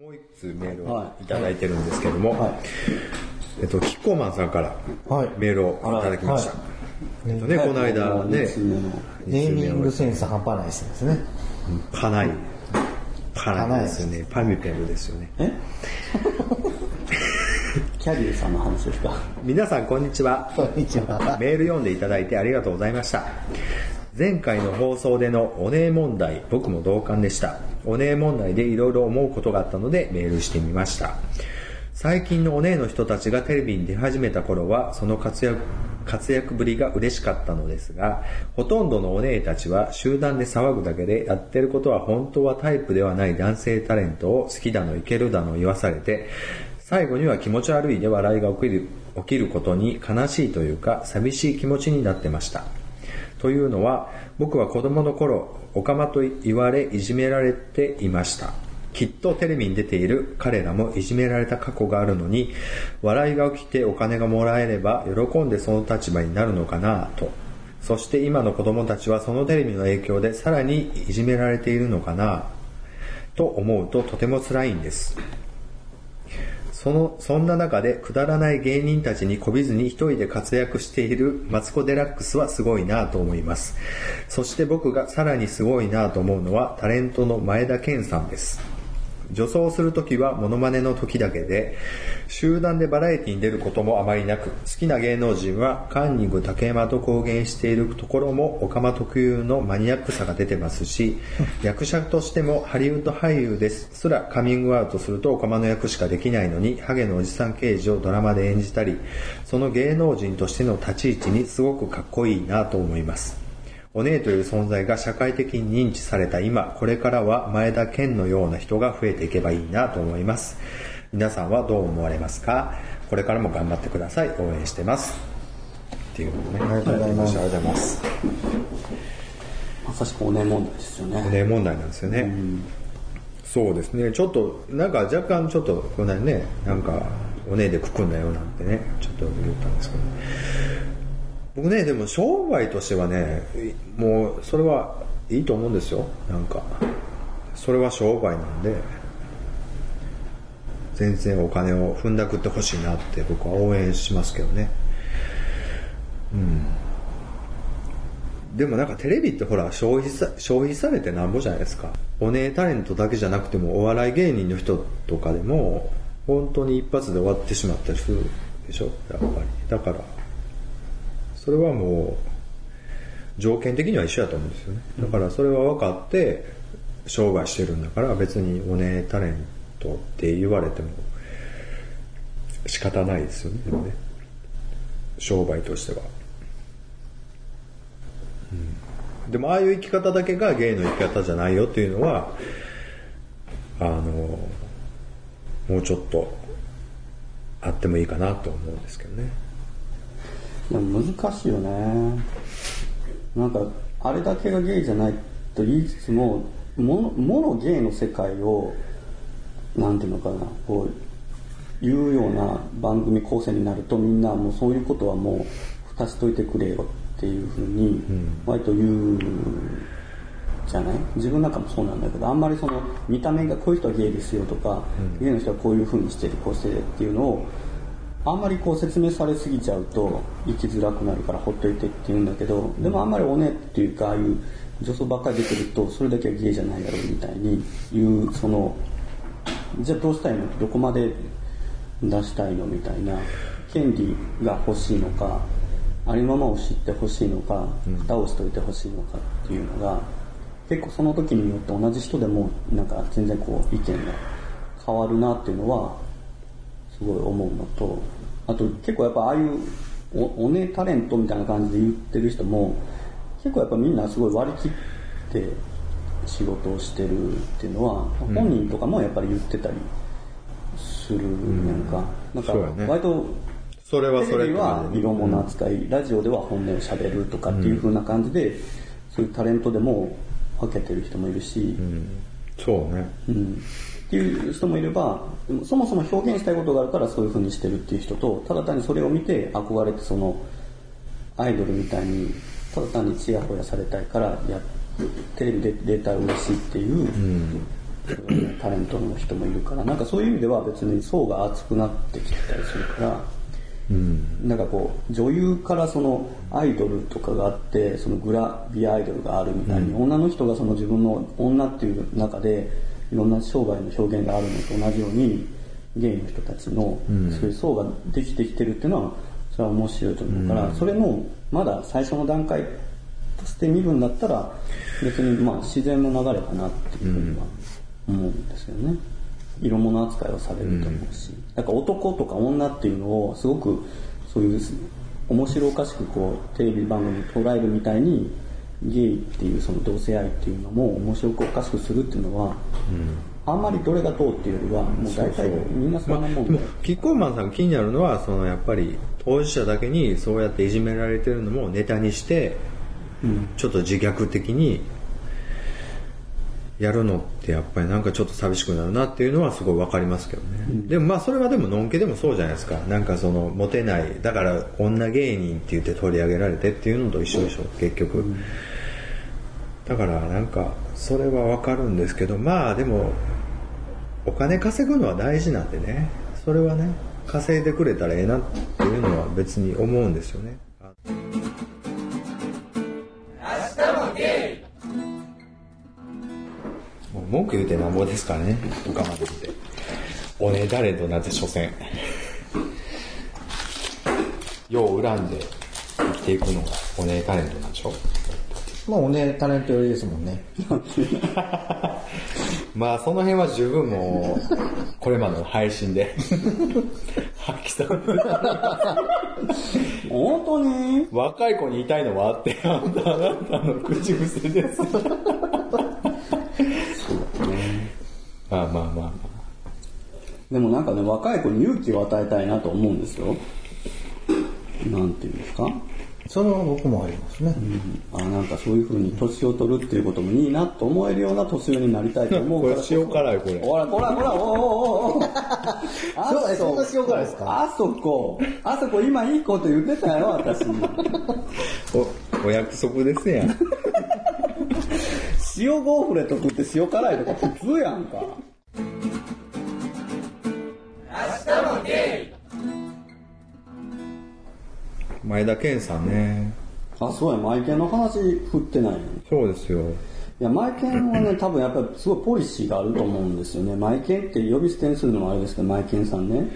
もう一通メールをいただいてるんですけども、はいえっと、キッコーマンさんからはいメールをいただきました。はえっとね、この間ね、ネーミングセンス半端ないですね。パナイ。パナイですよね。パミペルですよね。え？キャリーさんの話ですか？皆さんこんにちは。こんにちは。メール読んでいただいてありがとうございました。前回の放送でのお姉問題、僕も同感でした。お姉問題でいろいろ思うことがあったのでメールしてみました。最近のお姉の人たちがテレビに出始めた頃は、その活躍、活躍ぶりが嬉しかったのですが、ほとんどのお姉たちは集団で騒ぐだけで、やってることは本当はタイプではない男性タレントを好きだのいけるだの言わされて、最後には気持ち悪いで笑いが起きる起きることに悲しいというか寂しい気持ちになってました。というのは僕は子供の頃オカマと言われいじめられていました。きっとテレビに出ている彼らもいじめられた過去があるのに笑いが起きてお金がもらえれば喜んでその立場になるのかなと。そして今の子供たちはそのテレビの影響でさらにいじめられているのかなと思うととても辛いんです。その、そんな中でくだらない芸人たちにこびずに一人で活躍しているマツコ・デラックスはすごいなと思います。そして僕がさらにすごいなと思うのはタレントの前田健さんです。女装するときはモノマネの時だけで、集団でバラエティに出ることもあまりなく、好きな芸能人はカンニング竹山と公言しているところもオカマ特有のマニアックさが出てますし、役者としてもハリウッド俳優ですすらカミングアウトするとオカマの役しかできないのに、ハゲのおじさん刑事をドラマで演じたり、その芸能人としての立ち位置にすごくかっこいいなと思います。お姉という存在が社会的に認知された今、これからは前田健のような人が増えていけばいいなと思います。皆さんはどう思われますか？これからも頑張ってください。応援してます。っていうね。ありがとうございますありがとうございます。まさしくおね問題ですよおね。姉問題なんですよね。そうですね。ちょっと、なんか若干ちょっと、こんなにね、なんか、お姉でくくんだよなんてね、ちょっと言ったんですけど。僕ね、でも商売としてはね、もう、それはいいと思うんですよ。なんか、それは商売なんで、全然お金を踏んだくってほしいなって僕は応援しますけどね。うんでもなんかテレビってほら消費さ消費されてなんぼじゃないですか。お姉タレントだけじゃなくてもお笑い芸人の人とかでも本当に一発で終わってしまったりするでしょ？やっぱり。だから、それはもう条件的には一緒だと思うんですよね。だからそれは分かって商売してるんだから別にお姉タレントって言われても仕方ないですよね。ね商売としては。うんでもああいう生き方だけがゲイの生き方じゃないよっていうのはあのもうちょっとあってもいいかなと思うんですけどねでも難しいよね。なんか、あれだけがゲイじゃないと言いつつも、もの、ものゲイの世界を、なんていうのかな、こう、言うような番組構成になるとみんなもうそういうことはもう蓋しといてくれよっていうふうに割と言うじゃない？自分なんかもそうなんだけどあんまりその見た目がこういう人はゲイですよとか、ゲイの人はこういうふうにしてるこうしてるっていうのをあんまりこう説明されすぎちゃうと生きづらくなるからほっといてって言うんだけどでもあんまりおねっていうかああいう女装ばっかり出てるとそれだけはゲイじゃないだろうみたいに言うそのじゃあどうしたいの？どこまで出したいの？みたいな権利が欲しいのかありままを知ってほしいのか蓋をしといてほしいのかっていうのが結構その時によって同じ人でもなんか全然こう意見が変わるなっていうのはすごい思うのとあと結構やっぱああいうおおねタレントみたいな感じで言ってる人も結構やっぱみんなすごい割り切って仕事をしてるっていうのは、本人とかもやっぱり言ってたりするやんか、なんかそうやね。割とそれはそれテレビは色物扱い、ラジオでは本音を喋るとかっていう風な感じで、そういうタレントでも分けてる人もいるし、そうね。うんっていう人もいれば、そもそも表現したいことがあるからそういう風にしてるっていう人と、ただ単にそれを見て憧れてその、アイドルみたいに、ただ単にチヤホヤされたいからやっテレビで出たら嬉しいっていう、タレントの人もいるからなんかそういう意味では別に層が厚くなってきてたりするから、なんかこう女優からそのアイドルとかがあってそのグラビアアイドルがあるみたいに、女の人がその自分の女っていう中でいろんな商売の表現があるのと同じようにゲイの人たちのそういう層ができてきてるっていうのはそれは面白いと思うから、それのまだ最初の段階として見るんだったら別にまあ自然の流れかなっていうふうには思うんですよね。色物扱いをされると思うし、だから男とか女っていうのをすごくそういう面白おかしくこうテレビ番組に捉えるみたいにゲイっていうその同性愛っていうのも面白おかしくするっていうのは、あんまりどれがどうっていうよりはもう大体みんなそんなもんでもキッコーマンさんが気になるのはそのやっぱり当事者だけにそうやっていじめられてるのもネタにして、ちょっと自虐的にやるのってやっぱりなんかちょっと寂しくなるなっていうのはすごいわかりますけどね、でもまあそれはでものんけでもそうじゃないですか。なんかそのモテない。だから女芸人って言って取り上げられてっていうのと一緒でしょ。結局、だからなんかそれはわかるんですけどまあでもお金稼ぐのは大事なんでね。それはね稼いでくれたらええなっていうのは別に思うんですよね文句言うてなんぼですからね。他までって。おねだれとなって所詮。よう恨んで生きていくのがおねタレントなんでしょ？まあおねタレント寄りですもんね。まあその辺は十分もうこれまでの配信で。発揮されて本当に？若い子に言いたいのはあってあんたあなたの口癖ですまあまあまあまあ。でもなんかね若い子に勇気を与えたいなと思うんですよ。なんていうんですか？それは僕もありますね。あなんかそういう風に年を取るっていうこともいいなと思えるような年寄りになりたいと思うから。これ塩辛いこれ。ほらほらほらおおおおおあそうえそんな塩辛いですか？あそこ。あそこ今いいこと言ってたよ私。おお約束ですやん塩ゴーフレット食って塩辛いとか普通やんか前田健さんねあそうやマイケンの話振ってないの？そうですよいや、マイケンはね、多分やっぱりすごいポリシーがあると思うんですよね。マイケンって呼び捨てにするのもあれですけど、マイケンさんね。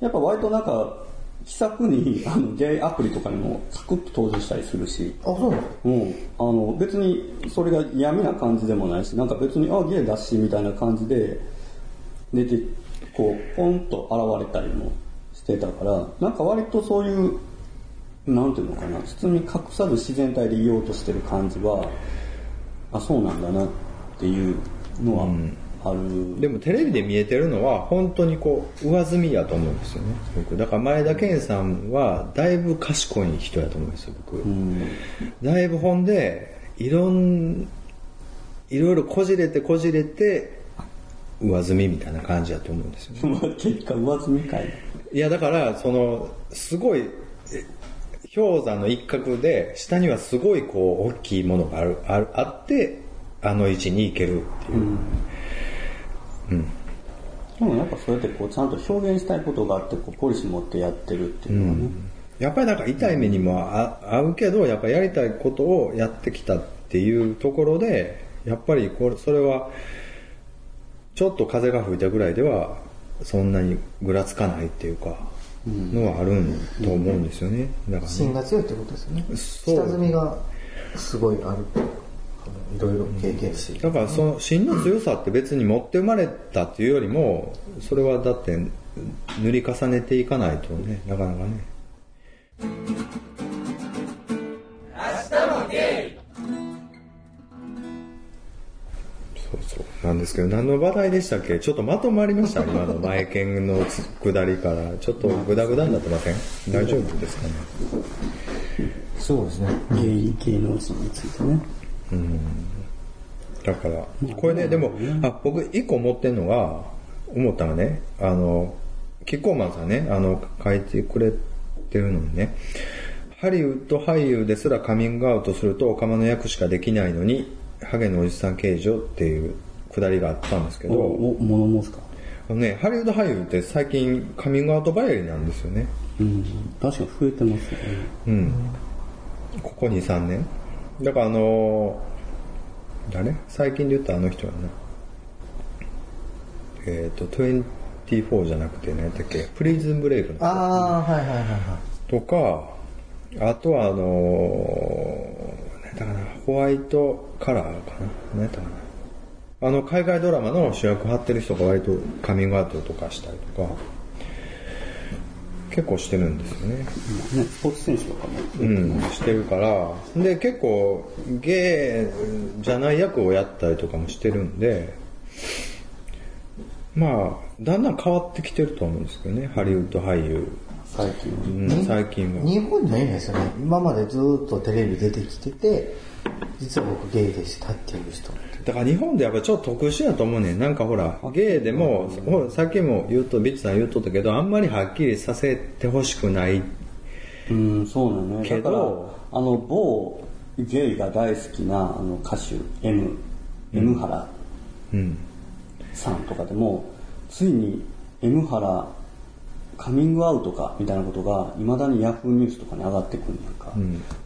やっぱ割となんか、気さくに、あの、ゲイアプリとかにもサクッと登場したりするし、あ、そうなんですかうん。あの、別にそれが嫌味な感じでもないし、なんか別に、あ、ゲイだし、みたいな感じで、出て、こう、ポンと現れたりもしてたから、なんか割とそういう、なんていうのかな、包み隠さず自然体でいようとしてる感じは、あ、そうなんだなっていうのはある。でもテレビで見えてるのは本当にこう上積みやと思うんですよね僕だから前田健さんはだいぶ賢い人やと思うんですよ僕、うん。だいぶほんでいろんいろいろこじれてこじれて上積みみたいな感じやと思うんですよねまあ結果上積みかい。いやだからそのすごいえ氷山の一角で下にはすごいこう大きいものがあるあるあってあの位置に行けるっていう、でもやっぱそうやってこうちゃんと表現したいことがあってこうポリシー持ってやってるっていうのはね、やっぱりなんか痛い目にもあ合うけどやっぱりやりたいことをやってきたっていうところでやっぱりこれそれはちょっと風が吹いたぐらいではそんなにぐらつかないっていうかのはあるんと思うんですよね。だからね。芯が強いってことですよね。そう。下積みがすごいある。いろいろ経験して。だからその芯の強さって別に持って生まれたっていうよりもそれはだって塗り重ねていかないとねなかなかね。そうそう。なんですけど何の話題でしたっけ？ちょっとまとまりました。今の前剣の下りから。ちょっとグダグダになってません？大丈夫ですかね？そうですね。ゲイ芸能人についてねだから、これね、でも、あ、僕一個思ってんのが、思ったのがね、あの、キッコーマンさんね、あの、書いてくれてるのにね、ハリウッド俳優ですらカミングアウトするとオカマの役しかできないのに、ハゲのおじさん刑事っていうくだりがあったんですけど、おお物申すか？あのね、ハリウッド俳優って最近カミングアウトばやりなんですよね。うん確かに増えてますよねうん。ここ2、3年。だからあのー誰？最近で言ったあの人やな。えっ、と、24じゃなくて何やっけプリズンブレイクの人。ああはいはいはいはい。とか、あとはあのー、何やったかな、ホワイトカラーかな？何やったかな？あの、海外ドラマの主役張ってる人が割とカミングアウトとかしたりとか、結構してるんですよね。ねスポーツ選手とかもうん、してるから、で、結構、ゲイじゃない役をやったりとかもしてるんで、まあ、だんだん変わってきてると思うんですけどね、ハリウッド俳優。最近はうん、最近は。日本じゃないんですよね今までずっとテレビ出てきてて実は僕ゲイでしたっていう人だから日本でやっぱちょっと特殊やと思うねん。なんかほら、ゲイでも、ほらさっきも言うと、ビッチさん言うとったけど、あんまりはっきりさせてほしくない。うんそうなのねけどだからあの某ゲイが大好きなあの歌手 M, M 原うん。さんとかでもついに M 原カミングアウトかみたいなことがいまだにヤフーニュースとかに上がってくるんやんか、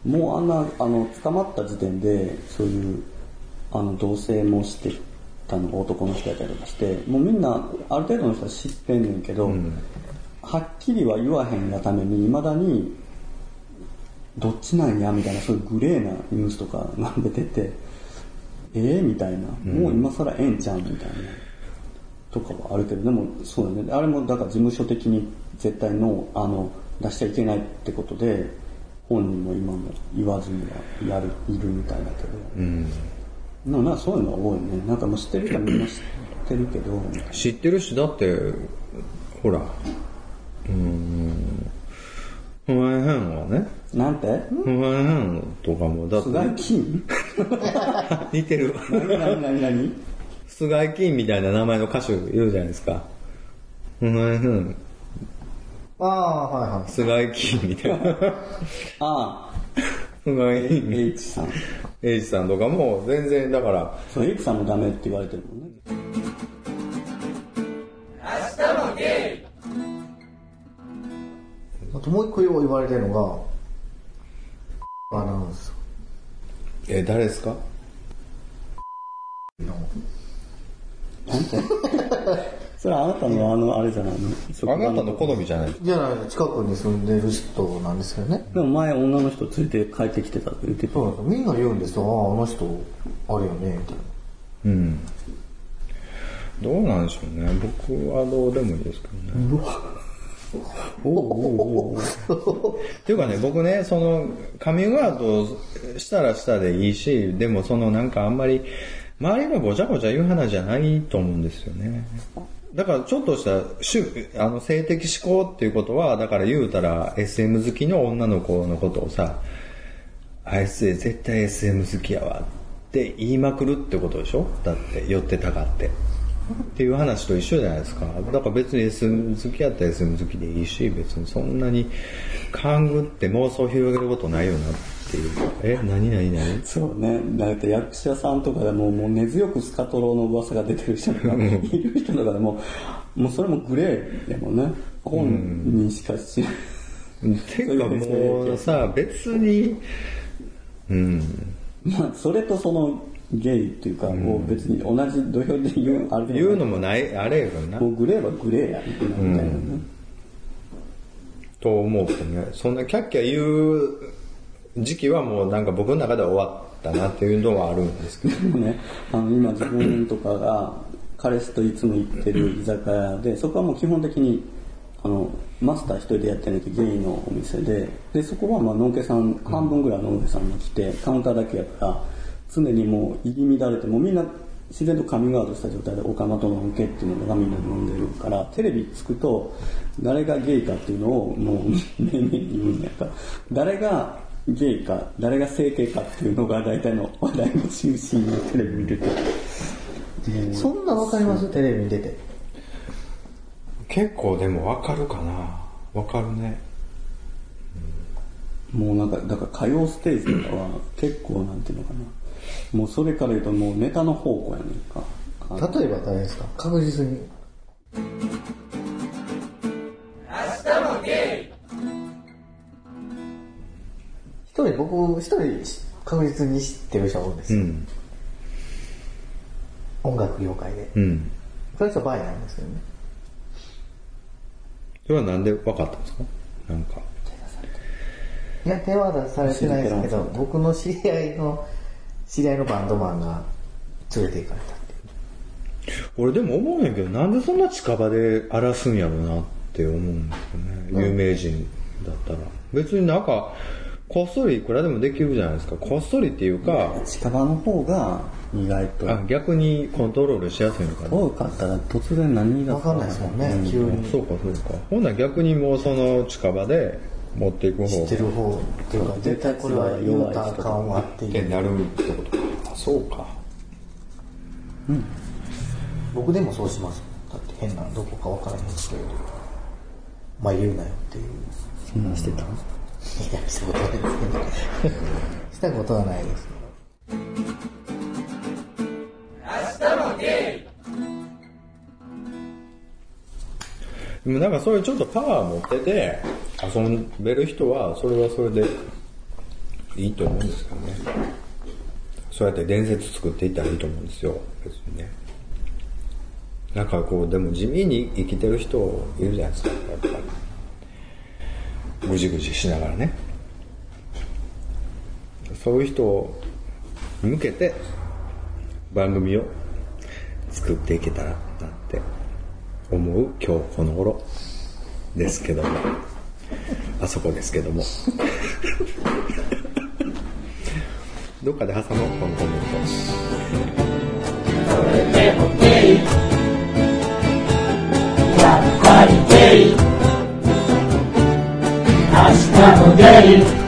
もうあんなあの捕まった時点でそういうあの同棲もしてたのが男の人やったりとかしてもうみんなある程度の人は知ってんねんけど、はっきりは言わへんがためにいまだにどっちなんやみたいなそういうグレーなニュースとかが出ててええみたいな、もう今更ええんちゃうみたいなとかはあるけどでもそうだね。あれもだから事務所的に絶対のあの出しちゃいけないってことで本人も今も言わずにはやるいるみたいだけど、うん。なんかそういうのは多いね。なんかもう知ってる人はみんな知ってるけど知ってるし、だって、ほら、うーん、不安変はね、なんて？不安変とかも、だっ菅井て、金 似てる。何何何何？菅井金みたいな名前の歌手いるじゃないですか。不安変、ああはいはい。菅井金みたいな。ああ菅井金 H さんエイジさんとかも全然だから、そう H さんもダメって言われてるもんね。あともう一個よう言われてるのがアナウンスえ、誰ですか？それはあなたのあのあれじゃないの？あなたの好みじゃない。じゃない近くに住んでる人なんですよね。でも前女の人連れて帰ってきてたって言ってた。そうなんですよ。みんな言うんです。よあああの人あるよねみたいな。うん。どうなんでしょうね。僕はどうでもいいですけどね。おおおおっていうかね、僕ね、その、カミングアウトしたらしたでいいし、でもそのなんかあんまり、周りがごちゃごちゃ言う話じゃないと思うんですよね。だからちょっとしたあの性的思考っていうことは、だから言うたら SM 好きの女の子のことをさ、あいつ絶対 SM 好きやわって言いまくるってことでしょ？だって寄ってたかって。っていう話と一緒じゃないですか。だから別に SM 好きやったら SM 好きでいいし、別にそんなに勘ぐって妄想を広げることないよなっていう。え、何何何？そうね。だって役者さんとかでももう根強くスカトロの噂が出てる人とかいる人とかでももうそれもグレー。でもね本人しか知らない、ていうかもうさ、別に、うん。まあそれとそのゲイっていうか、もう別に同じ土俵で言うあれでも言うのもない、あれやからな。も。うグレーはグレーやみたいなみたいなね、と思うとね、そんなキャッキャ言う時期はもうなんか僕の中では終わったなっていうのはあるんですけど。ね、あの今自分とかが彼氏といつも行ってる居酒屋で、そこはもう基本的にあのマスター一人でやってないとゲイのお店で、でそこはまあのんけさん、半分ぐらいのんけさんが来て、カウンターだけやから、常にもう入り乱れて、もうみんな自然とカミングアウトした状態で岡本のんけっていうのがみんな飲んでるから、テレビつくと誰がゲイかっていうのをもう 明々に言うんやから、誰がゲイか、誰が整形かっていうのが大体の話題の中心にテレビ見てて。そんなわかります？テレビに出て結構でもわかるかなわかるね。もうなんかだから歌謡ステージとかは結構なんていうのかなもうそれから言うともうネタの方向やねんか例えば誰ですか？確実に。一人、僕、一人確実に知ってる人が多いんですよ。うん。音楽業界で。うん。その人はバイなんですけどね。それはなんで分かったんですか？なんか。いや、手は出されてないですけど、僕の知り合いの、知り合いのバンドマンが連れて行かれたっていう。俺でも思うんやけど、なんでそんな近場で荒らすんやろうなって思うんですよね。有名人だったら。別になんか、こっそりいくらでもできるじゃないですか。こっそりっていうか、近場の方が意外とあ逆にコントロールしやすいのかな。遠かったら突然何がわかんないですもんね、急に。そうかそうか。ほんなら逆にもうその近場で持っていく方知ってる方っていうか、絶対これは言うたらあかんわっていう。なるってことか。あ、そうか。僕でもそうします。だって変な、どこかわからないんですけど。まあ言うなよっていう。そんなんしたいや、したことないですけど。したことはないです。でもなんかそういうちょっとパワー持ってて遊べる人はそれはそれでいいと思うんですよね。そうやって伝説作っていったらいいと思うんですよ、別にね。なんかこう、でも地味に生きてる人いるじゃないですか、やっぱり。ぐじぐじしながらね。そういう人に向けて番組を作っていけたらなって思う今日この頃ですけども。あそこですけども。どっかで挟もう、このコメントやっぱりゲイ明日もゲイ